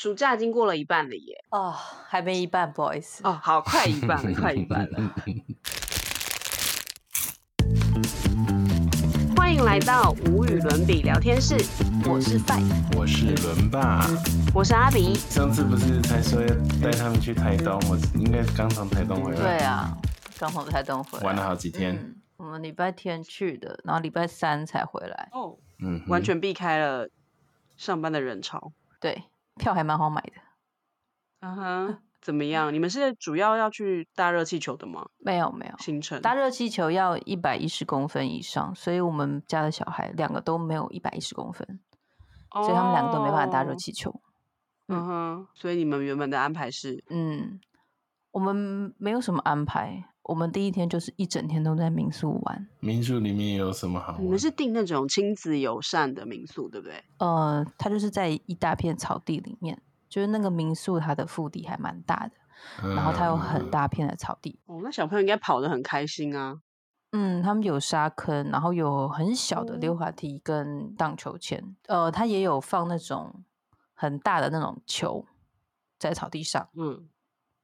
暑假已经过了一半了耶！哦，还没一半，不好意思。哦，好，快一半了，快一半了。欢迎来到无与伦比聊天室，我是范，我是伦爸。我是阿比。上次不是才说要带他们去台东，我应该是刚从台东回来。对啊，刚从台东回来，玩了好几天。嗯，我们礼拜天去的，然后礼拜三才回来。哦，嗯，完全避开了上班的人潮。对，票还蛮好买的。嗯哼，怎么样？你们是主要要去大热气球的吗？没有没有，行程大热气球要一百一十公分以上，所以我们家的小孩两个都没有一百一十公分，所以他们两个都没办法搭热哦气球。嗯哼，所以你们原本的安排是，嗯，我们没有什么安排，我们第一天就是一整天都在民宿玩。民宿里面有什么好玩？你们是订那种亲子友善的民宿，对不对？呃，它就是在一大片草地里面，就是那个民宿它的腹地还蛮大的，嗯，然后它有很大片的草地。哦，那小朋友应该跑得很开心啊。嗯，他们有沙坑，然后有很小的溜哦滑梯跟荡秋千。呃，它也有放那种很大的那种球在草地上，嗯。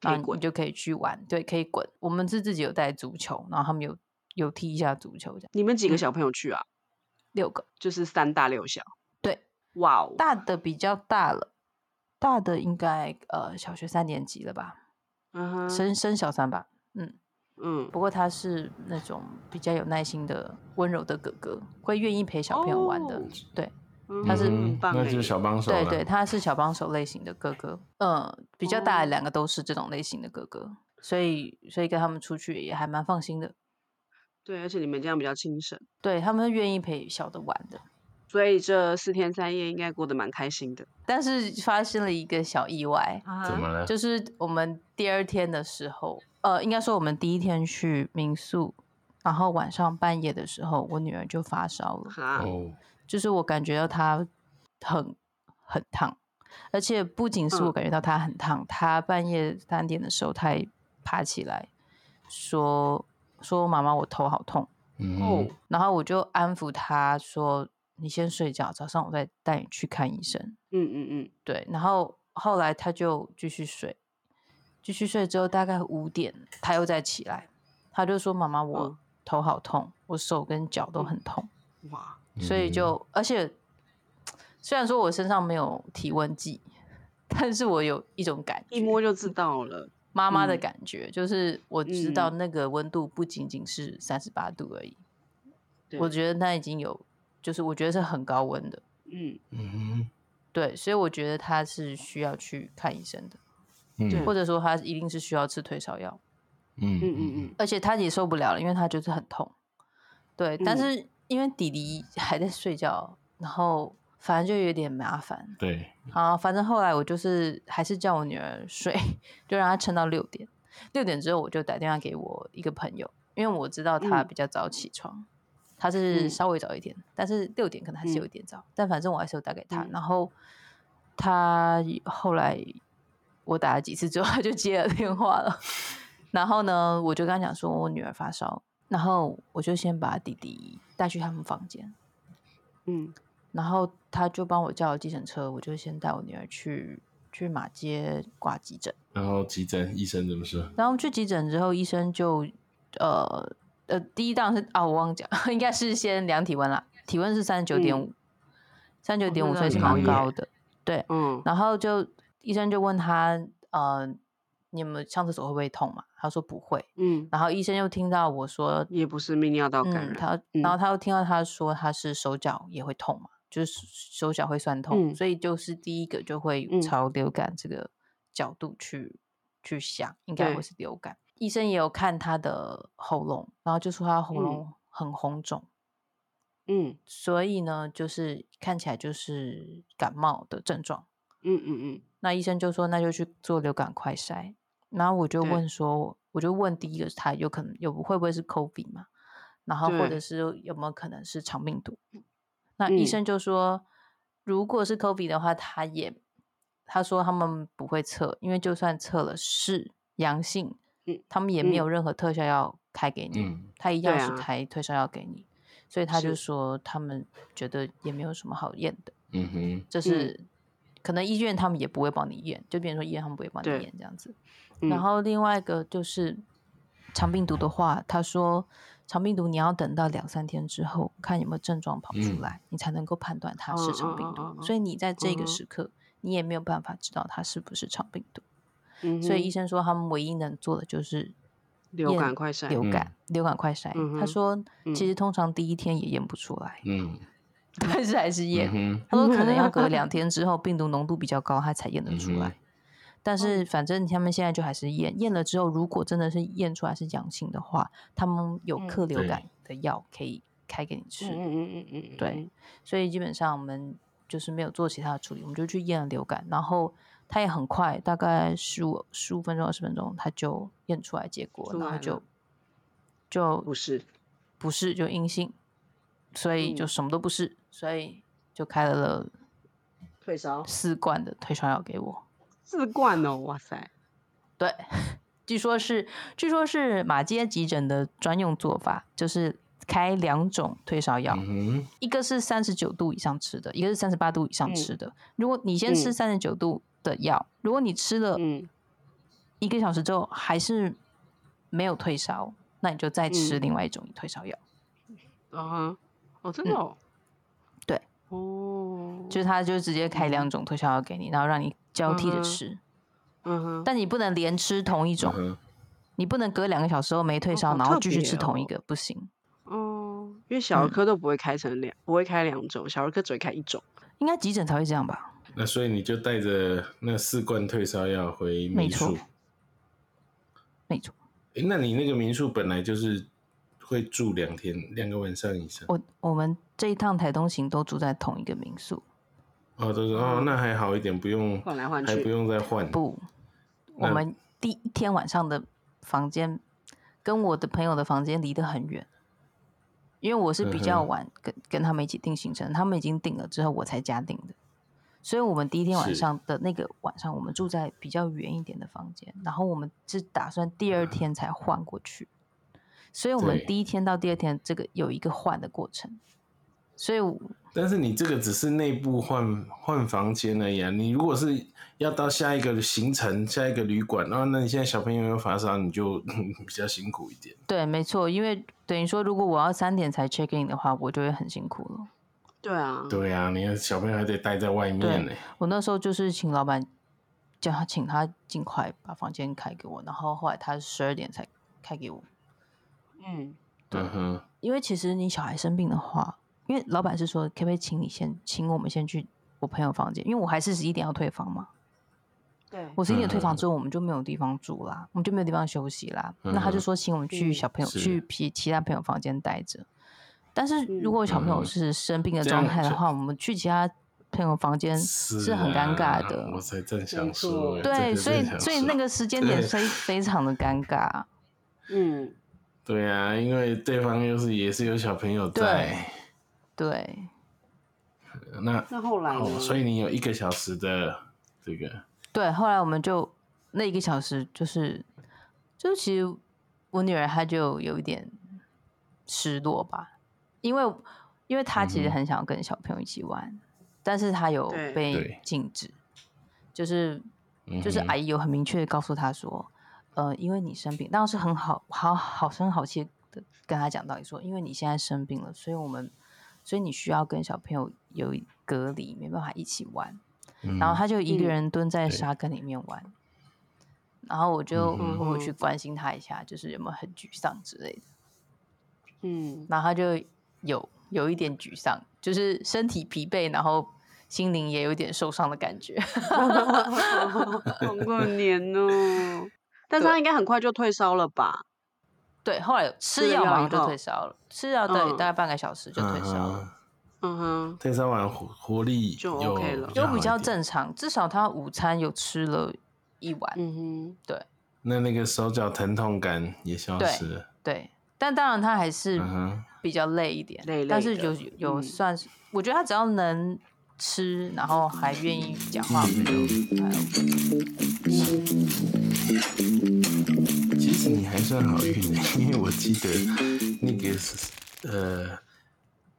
然后你就可以去玩，对，可以滚。我们是自己有带足球，然后他们有有踢一下足球，这样你们几个嗯小朋友去啊？六个。就是三大六小。对，哇哦，大的比较大了，大的应该呃小学三年级了吧，嗯哼，升升小三吧，嗯。嗯，不过他是那种比较有耐心的、温柔的哥哥，会愿意陪小朋友玩的。哦对嗯他是那就是小帮手。对对，他是小帮手类型的哥哥。嗯，比较大的两个都是这种类型的哥哥，所以所以跟他们出去也还蛮放心的。对，而且你们这样比较轻省，对他们愿意陪小的玩的，所以这四天三夜应该过得蛮开心的。但是发生了一个小意外，怎么了？就是我们第二天的时候，呃，应该说我们第一天去民宿，然后晚上半夜的时候，我女儿就发烧了。哈，哦，就是我感觉到他很很烫，而且不仅是我嗯。感觉到他很烫，他半夜三点的时候，他还爬起来说说妈妈我头好痛，嗯然后我就安抚他说你先睡觉，早上我再带你去看医生。嗯嗯嗯，对，然后后来他就继续睡，继续睡之后大概五点，他又再起来，他就说妈妈我嗯头好痛，我手跟脚都嗯很痛。哇，所以就而且虽然说我身上没有体温计，但是我有一种感觉，一摸就知道了。妈妈的嗯。感觉，就是我知道嗯。那个温度不仅仅是三十八度而已，对。我觉得那已经有，就是我觉得是很高温的，嗯，嗯哼，对，所以我觉得他是需要去看医生的，嗯。或者说他一定是需要吃退烧药，嗯嗯嗯嗯，而且他也受不了了，因为他就是很痛，对，但嗯。是因为弟弟还在睡觉，然后反正就有点麻烦，对，好，反正后来我就是还是叫我女儿睡，就让她撑到六点。六点之后，我就打电话给我一个朋友，因为我知道他嗯比较早起床，他是嗯稍微早一点，但是六点可能还是有点早。但反正我还是有打给他，嗯然后他后来我打了几次之后，他就接了电话了。然后呢，我就跟他讲说我女儿发烧，然后我就先把弟弟带去他们房间，嗯然后他就帮我叫了计程车，我就先带我女儿去去马街挂急诊。然后急诊医生怎么说？然后去急诊之后，医生就呃呃，第一档是啊，我忘讲，应该是先量体温啦，体温是三十九点五，三十九点五，哦那所以是蛮高的。对，嗯，然后就医生就问他，呃，你们上厕所会不会痛嘛？他说不会。嗯，然后医生又听到我说，也不是泌尿道感嗯，染。他，然后他又听到他说他是手脚也会痛嘛，就是手脚会酸痛，嗯所以就是第一个就会嗯朝流感这个角度去、去想，应该对会是流感。医生也有看他的喉咙，然后就说他喉咙很红肿，嗯所以呢，就是看起来就是感冒的症状。嗯嗯嗯，那医生就说那就去做流感快筛，然后我就对。问说，我就问第一个他有可能有会不会是 COVID 嘛，然后或者是有没有可能是肠病毒？那医嗯。生就说，如果是 COVID 的话，他也他说他们不会测，因为就算测了是阳性，嗯他们也没有任何特效药开给你，嗯他一样是开退烧药给你，所以他就是。说他们觉得也没有什么好验的。嗯哼，这是可能医院他们也不会帮你验，就比如说医院他们不会帮你对验这样子。嗯然后另外一个就是肠病毒的话，他说肠病毒你要等到两三天之后，看有没有症状跑出嗯来，你才能够判断它是嗯肠病毒。所以你在这个时刻，你也没有办法知道它是不是肠病毒。嗯所以医生说他们唯一能做的就是流感快筛流感、流感快筛。他说嗯其实通常第一天也验不出来，嗯 但是还是验。嗯他说可能要隔 两天之后，病毒浓度比较高，他才验得出来。但哦是反正他们现在就还是验，验了之后，如果真的是验出来是阳性的话，他们有克流感的药可以开给你吃。嗯嗯嗯嗯嗯，对，所以基本上我们就是没有做其他的处理，我们就去验了流感，然后它也很快，大概十五十五分钟二十分钟，它就验出来结果，了然后就就不是不是就阴性，所以就嗯。什么都不是，所以就开了退烧。四罐的退烧药给我。四罐哦，哇塞，对，据说是据说是马街急诊的专用做法，就是开两种退烧药，嗯一个是三十九度以上吃的，一个是三十八度以上嗯吃的。如果你先吃嗯三十九度的药，如果你吃了嗯一个小时之后还是没有退烧，那你就再吃嗯另外一种退烧药。啊哈，哦真的哦，哦，就是他就直接开两种退烧药给你，然后让你交替的嗯哼吃，嗯哼，但你不能连吃同一种，嗯你不能隔两个小时后没退烧，然后继续吃同一个，不行。哦，因为小儿嗯科都不会开成两，不会开两种，小儿科只会开一种。应该急诊才会这样吧？那所以你就带着那四罐退烧药回民没错宿。没错，哎那你那个民宿本来就是会住两天，两个晚上以上。我我们这一趟台东行都住在同一个民宿，哦，都是哦，那还好一点，不用换来换去还不用再换。不，我那们第一天晚上的房间跟我的朋友的房间离得很远，因为我是比较晚跟跟他们一起定行程，他们已经定了之后我才加定的，所以我们第一天晚上的那个晚上，我们住在比较远一点的房间，然后我们是打算第二天才换过去，所以我们第一天到第二天这个有一个换的过程，所以但是你这个只是内部换换房间而已啊。你如果是要到下一个行程、下一个旅馆，啊，那你现在小朋友有发烧，你就 比较辛苦一点。对，没错，因为等于说如果我要三点才 check in 的话，我就会很辛苦了。对啊，对啊，你看小朋友还得待在外面呢。我那时候就是请老板叫他请他尽快把房间开给我，然后后来他十二点才开给我。嗯，对。嗯，因为其实你小孩生病的话，因为老板是说可不可以请你先请我们先去我朋友房间，因为我还是十一点要退房嘛。对，我十一点退嗯房之后，我们就没有地方住啦，我们就没有地方休息啦。那他就嗯说请我们去嗯小朋友、去其其他朋友房间待着。但是如嗯果小朋友嗯是生病的状态的话，我们去其他朋友房间是很尴尬的。啊我才正想没说欸，对，所以所以那个时间点对 非非常的尴尬。嗯，对啊，因为对方又是也是有小朋友在，对，那那后来？哦，所以你有一个小时的这个，对，后来我们就那一个小时，就是就其实我女儿她就有一点失落吧，因为因为她其实很想要跟小朋友一起玩，但是她有被禁止，就是就是阿姨有很明确的告诉她说，呃，因为你生病，当时很好好好声好气的跟他讲道理说，因为你现在生病了，所以我们所以你需要跟小朋友有隔离，没办法一起玩。然后嗯他就一个嗯人蹲在沙坑里面玩，然后我就嗯我去关心他一下，就是有没有很沮丧之类的，嗯，然后他就有有一点沮丧，就是身体疲惫，然后心灵也有一点受伤的感觉。好可怜哦。但是他应该很快就退烧了吧？对，后来有吃药马上就退烧了，吃药对、嗯大概半个小时就退烧了，嗯哼退烧完活活力就 OK 了就比较正常，至少他午餐有吃了一碗，嗯哼对那那个手脚疼痛感也消失了。对，但当然他还是比较累一点，累累但是有有嗯算是，我觉得他只要能吃，然后还愿意讲话，我觉得还 OK。其实你还算好运的，因为我记得那个是呃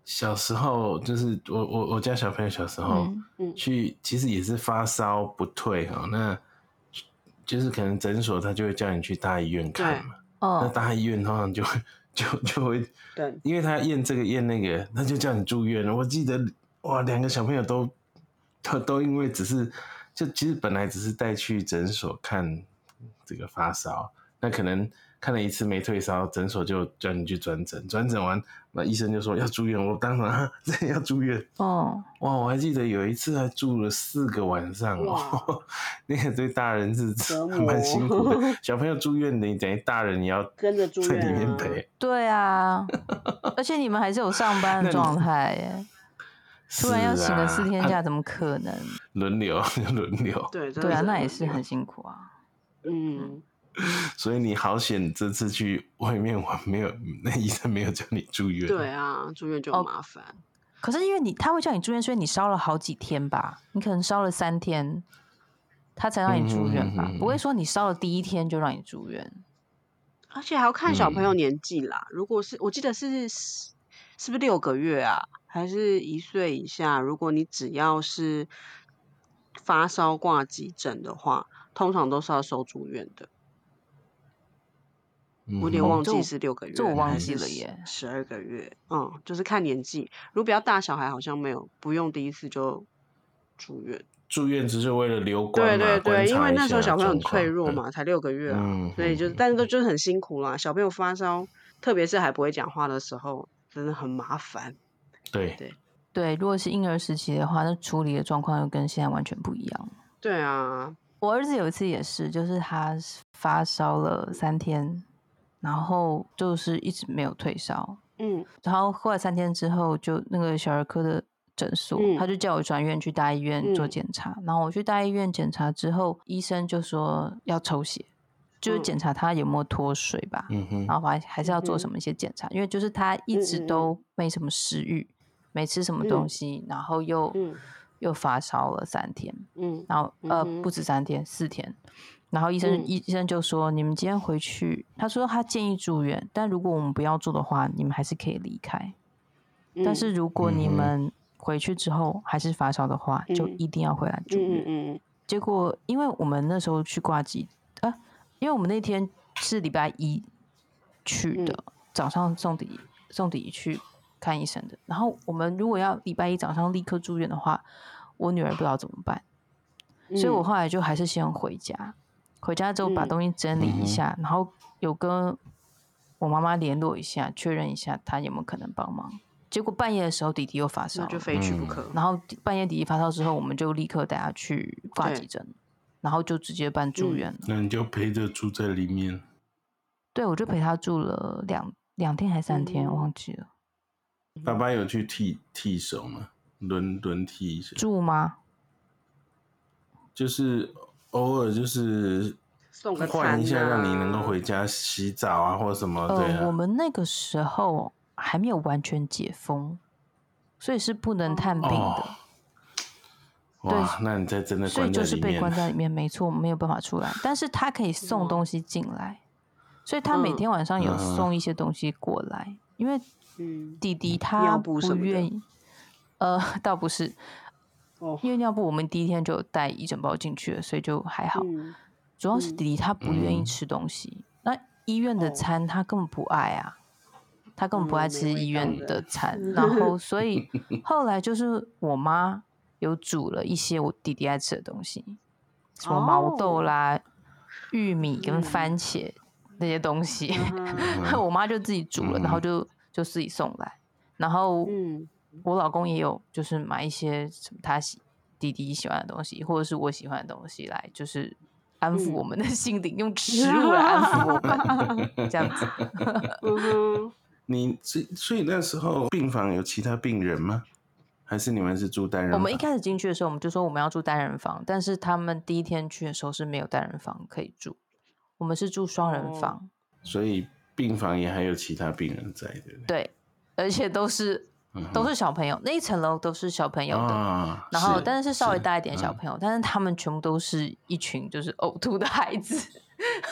小时候就是我我我家小朋友小时候、嗯嗯去，其实也是发烧不退哈、那就是可能诊所他就会叫你去大医院看嘛。那哦，大医院通常就会就就会，对，因为他验这个验那个，他就叫你住院了。我记得哇，两个小朋友都都都因为只是就其实本来只是带去诊所看这个发烧，那可能看了一次没退烧，诊所就叫你去转诊，转诊完那医生就说要住院，我当场啊这要住院。哦，哇，我还记得有一次还住了四个晚上哦，那个对大人是 蛮辛苦的。小朋友住院，你等于大人也要跟着住在里面陪，对啊，而且你们还是有上班的状态耶，突然要请个四天假，啊怎么可能？轮流 轮流，对对啊，那也是很辛苦啊。嗯，所以你好险，这次去外面玩没有，那医生没有叫你住院。对啊，住院就麻烦。可是因为你他会叫你住院，所以你烧了好几天吧？你可能烧了三天，他才让你住院吧？不会说你烧了第一天就让你住院。而且还要看小朋友嗯年纪啦。如果是我记得是是是不是六个月啊，还是一岁以下？如果你只要是发烧挂急诊的话，通常都是要收住院的。嗯我有点忘记是六个月，这我忘记了耶十二个月，嗯，就是看年纪。如果比较大小孩，好像没有不用第一次就住院。住院只是为了留观对嘛对对，因为那时候小朋友很脆弱，嘛，才六个月啊，嗯所以就是，嗯但是都就是很辛苦啦。小朋友发烧，特别是还不会讲话的时候，真的很麻烦。嗯对。对。对，如果是婴儿时期的话，那处理的状况又跟现在完全不一样。对啊，我儿子有一次也是，就是他发烧了三天，然后就是一直没有退烧，嗯。然后后来三天之后，就那个小儿科的诊所，嗯他就叫我转院去大医院做嗯检查。然后我去大医院检查之后，医生就说要抽血，就是嗯。检查他有没有脱水吧。嗯哼，然后还还是要做什么一些检查，因为就是他一直都没什么食欲，没吃什么东嗯。西，然后又、嗯。又发烧了三天，嗯。然后呃不止三天，四天。然后医生、嗯。医医生就说，你们今天回去，他说他建议住院，但如果我们不要住的话，你们还是可以离开。但嗯是如果你们回去之后还是发烧的话，就嗯。一定要回来住嗯院。嗯嗯。结果因为我们那时候去挂急啊，因为我们那天是礼拜一去的，嗯。早上送底送底去看医生的。然后我们如果要礼拜一早上立刻住院的话，我女儿不知道怎么办，嗯，所以我后来就还是先回家。回家之后把嗯东西整理一下，然后有跟我妈妈联络一下，确认一下她有没有可能帮忙。结果半夜的时候，弟弟又发烧就非去不嗯可。然后半夜弟弟发烧之后，我们就立刻带他去挂对急诊，然后就直接办住嗯院了。那你就陪着住在里面。对，我就陪他住了两两天还三天，嗯忘记了。爸爸有去剃剃手吗？轮轮剃一下，住吗？就是偶尔就是送换一下，餐让你能够啊回家洗澡啊，或者什么。对呃，我啊，们那个时候还没有完全解封，所以是不能探病的，哦哇，那你在真的所以就是被关在 里面，没错，没有办法出来。但是他可以送哇东西进来，所以他每嗯天晚上有嗯送一些东西过来，因为嗯，弟弟他不愿意。呃，倒不是，哦，因为尿布我们第一天就有带一整包进去了，所以就还好。嗯。主要是嗯弟弟他不愿意嗯。吃东西，那医院的哦。餐他根本不爱啊，他根本不爱吃医院道的的。餐，然后所以后来就是我妈有煮了一些我弟弟爱吃的东西，什么毛豆哦啦、玉米跟嗯。番茄那些东西，嗯 我妈就自己煮了，然后就就自己送来，然后嗯我老公也有就是买一些什么他喜弟弟喜欢的东西，或者是我喜欢的东西来，就是安抚嗯我们的 心灵，用 食物来安抚我们，这样子。嗯，你所以所以那时候病房有其他病人吗？还是你们是住单人房？我们一开始进去的时候，我们就说我们要住单人房，但是他们第一天去的时候是没有单人房可以住，我们是住双人哦房，所以病房也还有其他病人在，对不对？而且都是嗯都是小朋友，那一层楼都是小朋友的。啊然后，是但是是稍微大一点小嗯朋友，但是他们全部都是一群就是呕吐的孩子。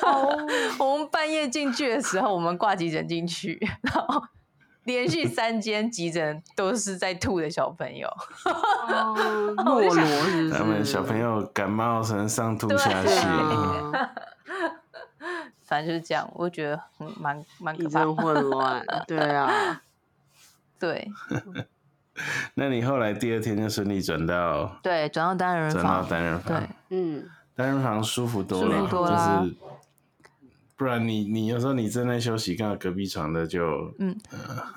哦 我们半夜进去的时候，我们挂急诊进去，然后连续三间急诊都是在吐的小朋友，哦诺罗是不是？他们小朋友感冒成上吐下对泻，啊，反正就是这样，我觉得很蛮蛮可一怕混乱，对啊，对 那你后来第二天就顺利转到对，转到单人房转到房，单人房对，嗯，单人房舒服多舒了，服多了就是不然你你有时候你正在休息，看到隔壁床的就嗯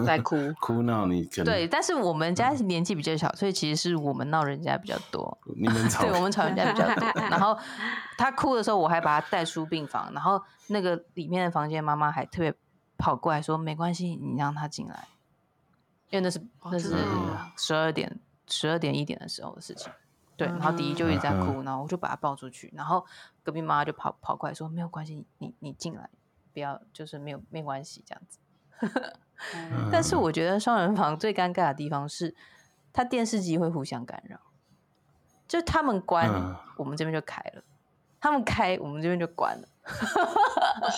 在哭，哭闹，你可能对，但是我们家年纪比较小，所以其实是我们闹人家比较多。你们吵对，我们吵人家比较多。然后他哭的时候，我还把他带出病房，然后那个里面的房间妈妈还特别跑过来说：“没关系，你让他进来。”因为那是哦那是十二点、十二点一点的时候的事情。对，然后迪迪就一直在嗯哭，然后我就把他抱出去，然后隔壁妈妈就跑跑过来说：“没有关系，你你进来，不要就是没有没关系这样子。”嗯但是我觉得双人房最尴尬的地方是，它电视机会互相干扰，就他们关，嗯我们这边就开了；他们开，我们这边就关了。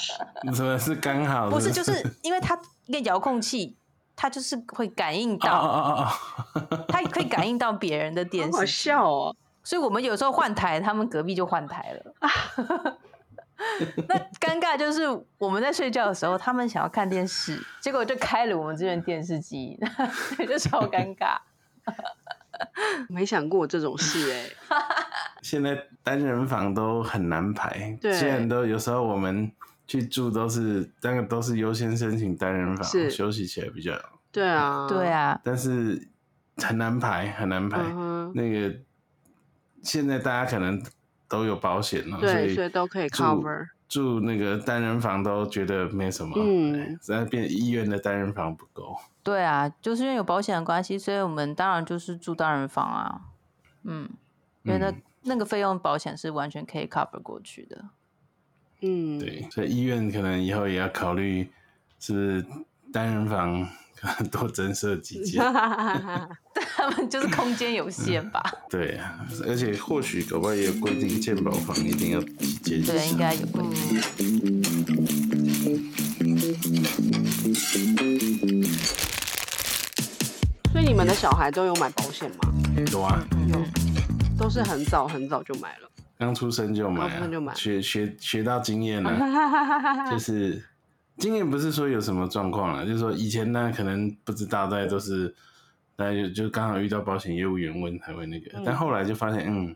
什么是刚好？不是，是就是因为它一个遥控器，它就是会感应哦到，哦哦哦，它可以感应到别人的电好好，笑哦，所以我们有时候换台，他们隔壁就换台了。那尴尬就是我们在睡觉的时候，他们想要看电视，结果就开了我们这边电视机，就超尴尬。没想过这种事哎，现在单人房都很难排，对。虽然都有时候我们去住都是那个都是优先申请单人房，是休息起来比较，对啊，对，啊，但是很难排，很难排。嗯，那个现在大家可能都有保险了，对，以所以都可以住 cover，住那个单人房都觉得没什么，嗯嗯，在变医院的单人房不够，对啊，就是因为有保险的关系，所以我们当然就是住单人房啊。嗯，因为那、嗯那个费用保险是完全可以 cover 过去的。嗯，对，所以医院可能以后也要考虑是不是单人房可能多增设几间，他们就是空间有限吧？对啊，而且或许搞不好也有规定，健保房一定要几间，对，应该有规定。所以你们的小孩都有买保险吗？有啊，有都是很早很早就买了。刚出生就买啊刚出生就买，学学学到经验了，就是经验不是说有什么状况了，就是说以前呢可能不知道，大家都是大家就就刚好遇到保险业务员问才会那个，嗯。但后来就发现，嗯，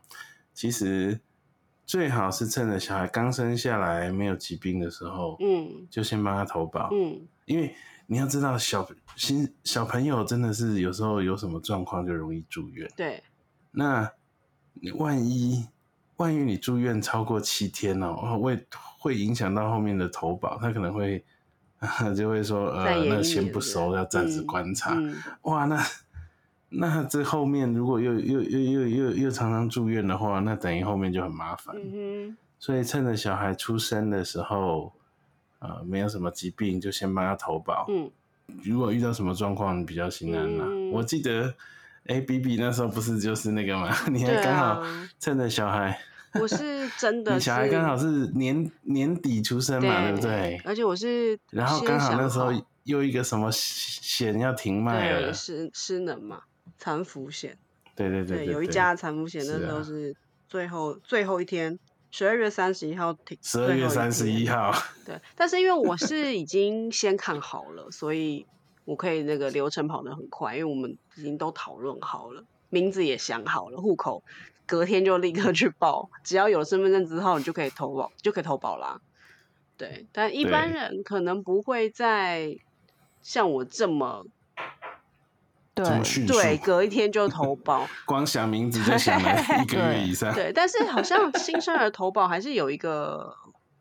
其实最好是趁着小孩刚生下来没有疾病的时候，嗯。就先帮他投保，嗯，因为你要知道小新小朋友真的是有时候有什么状况就容易住院。对，那你万一万一你住院超过七天哦，会会影响到后面的投保，他可能会 就会说呃，那先不收，要暂时嗯观察。嗯哇，那 那这后面如果又又又又又又常常住院的话，那等于后面就很麻烦。嗯所以趁着小孩出生的时候，呃，没有什么疾病，就先帮他投保。嗯，如果遇到什么状况，你比较心安啦。嗯我记得，哎、比比那时候不是就是那个嘛，你还刚好啊趁着小孩，我是真 的小孩刚好是年年底出生嘛，对不对？而且我是然后刚好那时候又一个什么险要停卖了，失失能嘛，残服险，对对对有一家残服险那时候是最后最后一天，十二月三十一号停，十二月三十一。号，对，但是因为我是已经先看好了，所以我可以那个流程跑得很快，因为我们已经都讨论好了，名字也想好了，户口隔天就立刻去报，只要有身份证字号，你就可以投保，就可以投保啦。对，但一般人可能不会在像我这么对对隔一天就投保。光想名字就想了一个月以上。对，但是好像新生儿投保还是有一个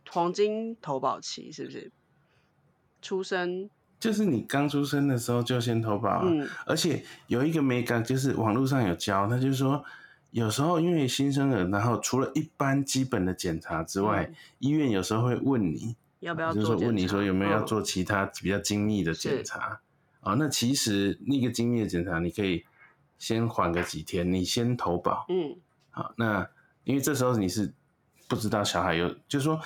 黄金投保期，是不是？出生，就是你刚出生的时候就先投保、啊，嗯。而且有一个美感，就是网络上有教，他就是说，有时候因为新生儿，然后除了一般基本的检查之外，嗯。医院有时候会问你，要不要就是？说问你说有没有要嗯做其他比较精密的检查。啊、那其实那个精密的检查，你可以先缓个几天，你先投保，嗯。好，那因为这时候你是不知道小孩有，就是说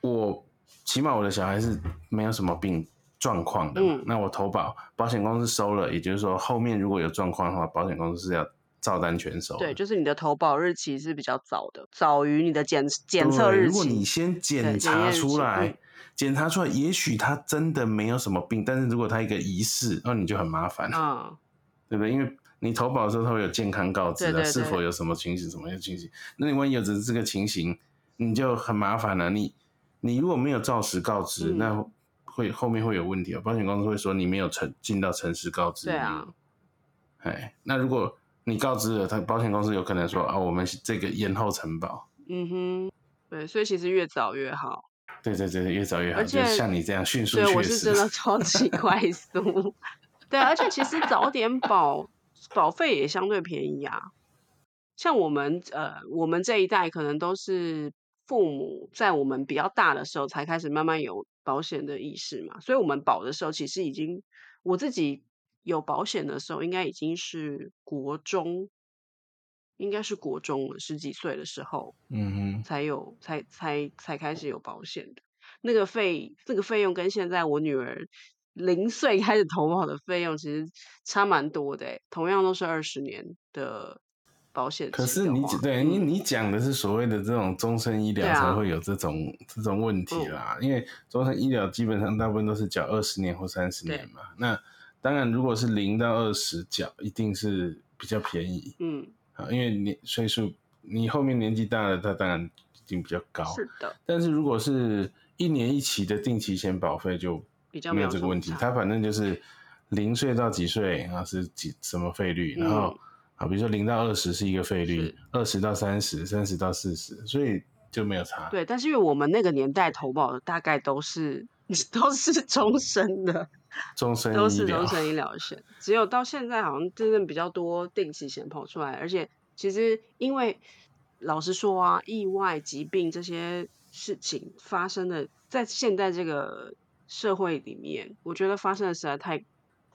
我起码我的小孩是没有什么病，状况的嘛。嗯那我投保，保险公司收了，也就是说后面如果有状况的话，保险公司是要照单全收的。对，就是你的投保日期是比较早的，早于你的检检测日期如果你。先对检查出来嗯，检查出来，也许他真的没有什么病，但是如果他一个疑似，那你就很麻烦，嗯，对不对？因为你投保的时候，他会有健康告知的，是否有什么情形，什么情形。那你万一有这这个情形，你就很麻烦了。你你如果没有照实告知，嗯那会后面会有问题哦。保险公司会说你没有诚尽到诚实告知。对啊。哎，那如果你告知了，他保险公司有可能说啊，我们这个延后承保。嗯哼，对，所以其实越早越好。对对对，越早越好，而且就像你这样迅速对，我是真的 超级快速。对，而且其实早点保保费也相对便宜啊。像我们呃，我们这一代可能都是父母在我们比较大的时候才开始慢慢有保险的意识嘛，所以我们保的时候其实已经我自己有保险的时候，应该已经是国中，应该是国中了，十几岁的时候。嗯哼，才有才才才开始有保险的。那个费这个费用跟现在我女儿零岁开始投保的费用其实差蛮多的欸，同样都是二十年的保险。可是你对你嗯你讲的是所谓的这种终身医疗才会有这种、这种问题啦，因为终身医疗基本上大部分都是缴二十年或三十年嘛。那当然，如果是零到二十缴，一定是比较便宜嗯，啊，因为你岁数你后面年纪大了，它当然一定比较高。是的，但是如果是一年一期的定期险保费就比较没没有这个问题，差它反正就是零岁到几岁啊是几什么费率，然后嗯啊比如说零到二十是一个费率是，二十到三十，三十到四十，所以就没有差。对，但是因为我们那个年代投保的大概都是 都是终身的，终身都是终，身医疗险，只有到现在好像真正比较多定期险跑出来，而且其实因为老实说啊，意外、疾病这些事情发生的，在现在这个社会里面，我觉得发生的实在太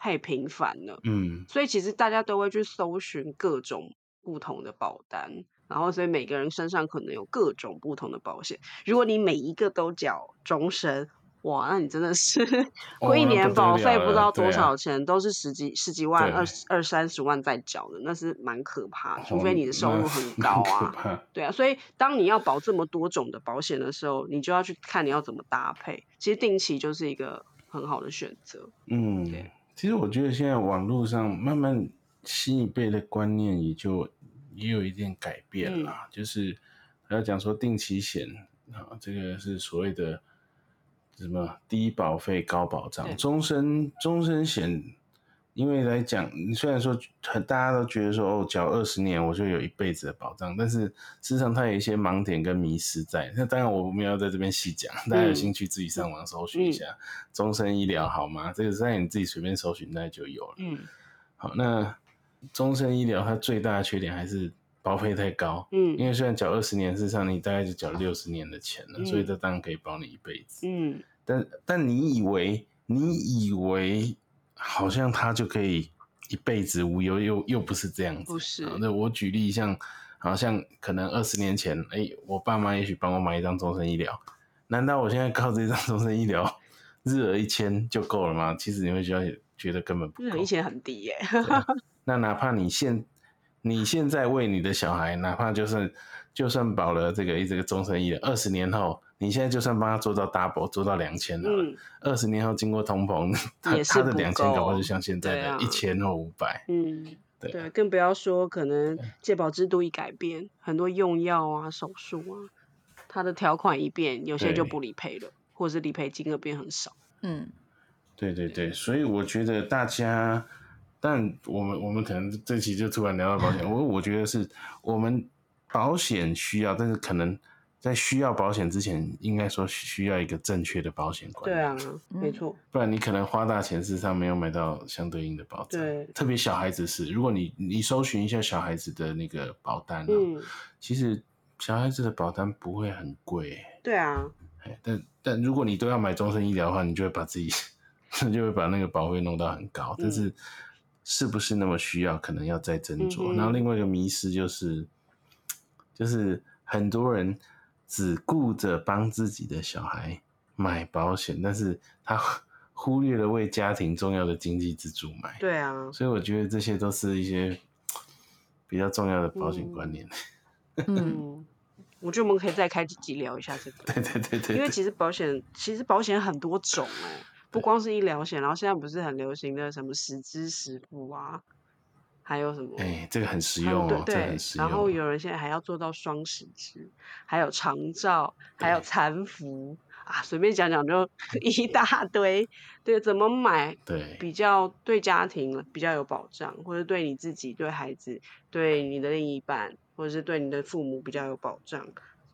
太频繁了，嗯，所以其实大家都会去搜寻各种不同的保单。然后，所以每个人身上可能有各种不同的保险。如果你每一个都缴终身，哇，那你真的是 哦一年保费不知道多少钱，都是十几十几万、二十二三十万在缴的，那是蛮可怕的。除哦非你的收入很高啊，怕对啊。所以当你要保这么多种的保险的时候，你就要去看你要怎么搭配。其实定期就是一个很好的选择。嗯对，其实我觉得现在网络上慢慢新一辈的观念也就也有一点改变了，就是要讲说定期险啊，这个是所谓的什么低保费高保障，终身终身险。因为来讲，虽然说很大家都觉得说哦，缴二十年我就有一辈子的保障，但是事实上它有一些盲点跟迷失在。那当然我没有在这边细讲，大家有嗯兴趣自己上网搜寻一下。终身医疗好吗？这个在你自己随便搜寻，那就有了。嗯好，那终身医疗它最大的缺点还是保费太高，嗯因嗯为虽然缴二十年，事实上你大概就缴六十年的钱了，所以嗯这当然可以保你一辈子。嗯，但但你以为你以为好像他就可以一辈子无忧，又又不是这样子。不是那我举例像，好像可能二十年前，哎、我爸妈也许帮我买一张终身医疗，难道我现在靠这张终身医疗日额一千就够了吗？其实你会觉得觉得根本不够日本以。前很低耶、那哪怕你现你现在为你的小孩，哪怕就算就算保了这个一这个终身医疗，二十年后，你现在就算帮他做到 double，做到两千了，嗯。二十、年后经过通膨，他的两千搞不好就像现在的一千或五百。嗯，对对，更不要说可能健保制度一改变，很多用药啊、手术啊，它的条款一变，有些就不理赔了，或者是理赔金额变很少。嗯，对对对，所以我觉得大家，但我们我们可能这期就突然聊到保险，我我觉得是我们保险需要，但是可能在需要保险之前，应该说需要一个正确的保险观念。对啊，没嗯错，不然你可能花大钱，事实上没有买到相对应的保障。对特别小孩子是，如果你你搜寻一下小孩子的那个保单啊，嗯，其实小孩子的保单不会很贵，对啊，哎，但但如果你都要买终身医疗的话，你就会把自己 就会把那个保费弄到很高，但是是不是那么需要，可能要再斟酌。嗯然后另外一个迷失就是，就是很多人只顾着帮自己的小孩买保险，但是他 忽略了为家庭重要的经济支柱买。对啊，所以我觉得这些都是一些比较重要的保险观念。嗯，嗯，我觉得我们可以再开几集聊一下这个，对对对对，对因为其实保险其实保险很多种哎、不光是医疗险，然后现在不是很流行的什么实支实付啊，还有什么？哎，这个很实用哦，这很，实用哦。然后有人现在还要做到双十支，还有长照，还有对残服啊，随便讲讲就 一大堆。对，怎么买对比较对家庭比较有保障，或者对你自己、对孩子、对你的另一半，或者是对你的父母比较有保障，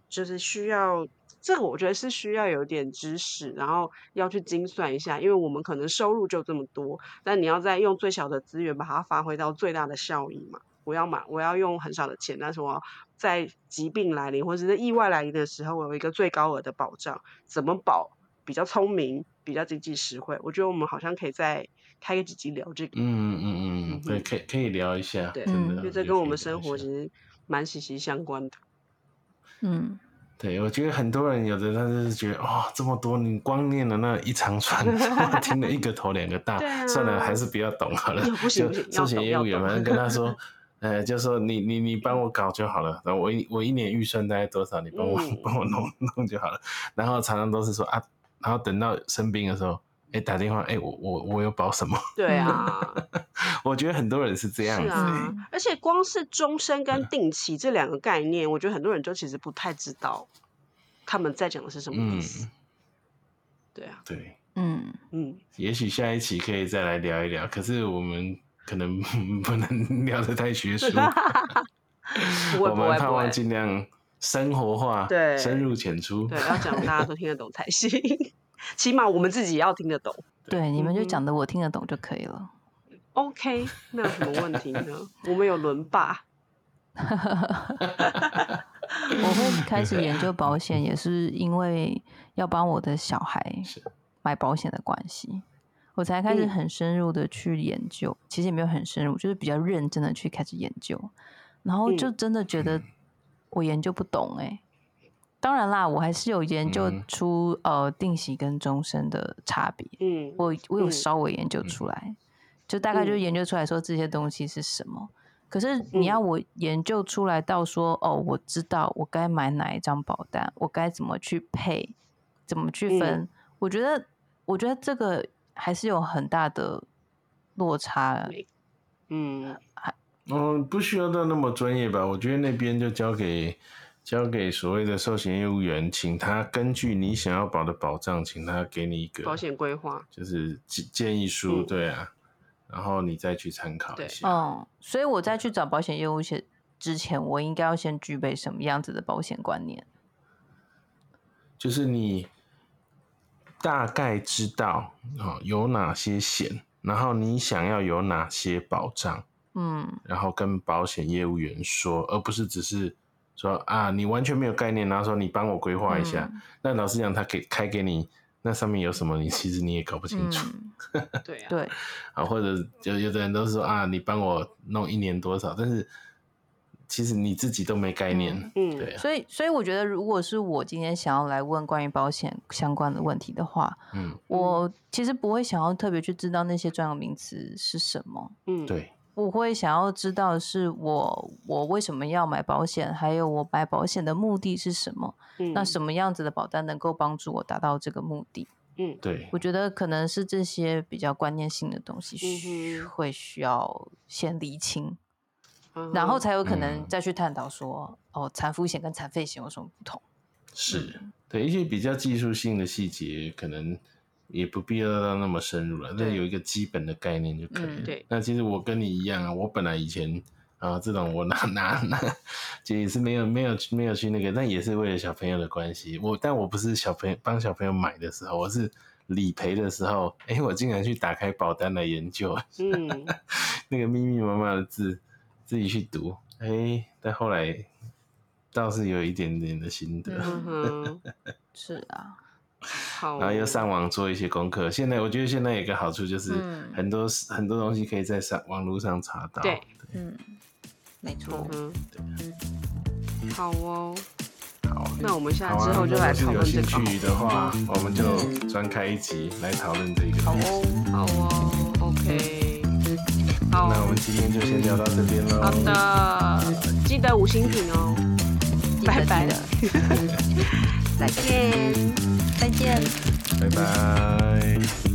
就是需要这个，我觉得是需要有点知识，然后要去精算一下，因为我们可能收入就这么多，但你要再用最小的资源把它发挥到最大的效益嘛。我要买，我要用很少的钱，但是我在疾病来临或者是意外来临的时候，我有一个最高额的保障。怎么保比较聪明，比较经济实惠？我觉得我们好像可以再开个几集聊这个，嗯嗯嗯嗯嗯，对，可以可以聊一下，对因为这跟我们生活其实蛮息息相关的。嗯，对，我觉得很多人有的他就是觉得哦，这么多，你光念了那一长串，我听了一个头两个大，啊算了，还是不要懂好了。不行就不行寿险业务员，懂反正跟他说，呃，就说你你你帮我搞就好了，然后我一我一年预算大概多少，你帮我、嗯 帮我弄弄就好了。然后常常都是说啊，然后等到生病的时候，哎，打电话，哎，我我我有保什么？对啊，我觉得很多人是这样子、是啊欸，，而且光是终身嗯跟定期这两个概念，我觉得很多人就其实不太知道他们在讲的是什么意嗯，思。对啊，对。嗯，嗯，也许下一期可以再来聊一聊，可是我们可能 不能 聊得太学术，我们盼望尽量生活化，对。深入浅出，对，要讲大家都听得懂才行，起码我们自己也要听得懂。对，你们就讲的我听得懂就可以了。OK，那有什么问题呢？我们有轮霸，我会开始研究保险，也是因为要帮我的小孩是买保险的关系，我才开始嗯很深入的去研究。其实也没有很深入，就是比较认真的去开始研究，然后就嗯真的觉得我研究不懂哎、当然啦，我还是有研究嗯。出、呃定型跟终身的差别，嗯，我我有嗯。稍微研究出来，就大概就嗯。研究出来说这些东西是什么。可是你要嗯。我研究出来到说，哦，我知道我该买哪一张保单，我该怎么去配，怎么去分，嗯。我觉得，我觉得这个还是有很大的落差。嗯，还嗯，不需要到那么专业吧？我觉得那边就交给交给所谓的寿险业务员，请他根据你想要保的保障，请他给你一个保险规划，就是建建议书，嗯对啊，然后你再去参考一对下。嗯，所以我在去找保险业务险之前，我应该要先具备什么样子的保险观念？就是你大概知道啊、哦有哪些险，然后你想要有哪些保障，嗯然后跟保险业务员说，而不是只是说啊你完全没有概念，然后说你帮我规划一下。嗯。那老实讲，他给开给你那上面有什么，你其实你也搞不清楚、嗯，对啊，对，啊，或者有有的人都是说啊你帮我弄一年多少，但是其实你自己都没概念，嗯对啊，所以所以我觉得，如果是我今天想要来问关于保险相关的问题的话，嗯，我其实不会想要特别去知道那些专有名词是什么，嗯，对，我会想要知道是我我为什么要买保险，还有我买保险的目的是什么，嗯，那什么样子的保单能够帮助我达到这个目的？嗯。对，我觉得可能是这些比较观念性的东西会需要先厘清，嗯然后才有可能嗯。再去探讨说，哦，产妇险跟残废险有什么不同？是对一些比较技术性的细节，可能也不必要到那么深入了，那有一个基本的概念就可以了。嗯对那其实我跟你一样啊，我本来以前啊这种我拿 拿拿，就也是没有没有没有去那个，但也是为了小朋友的关系。我但我不是小朋友帮小朋友买的时候，我是理赔的时候，哎、我竟然去打开保单来研究，嗯，那个密密麻麻的字自己去读，哎、但后来倒是有一点点的心得。嗯，是啊，然后又上网做一些功课。现在我觉得现在有一个好处就是嗯。很多、很多东西可以在上网络上查到。对嗯，没错。嗯。对，好哦，好，那我们现在之后就来讨论这如个有兴趣的话，我们就专开一集来讨论这个。好哦，好哦，OK，好。那我们今天就先聊到这边喽。好的，记得五星评哦，拜拜。了再见。再见。拜拜。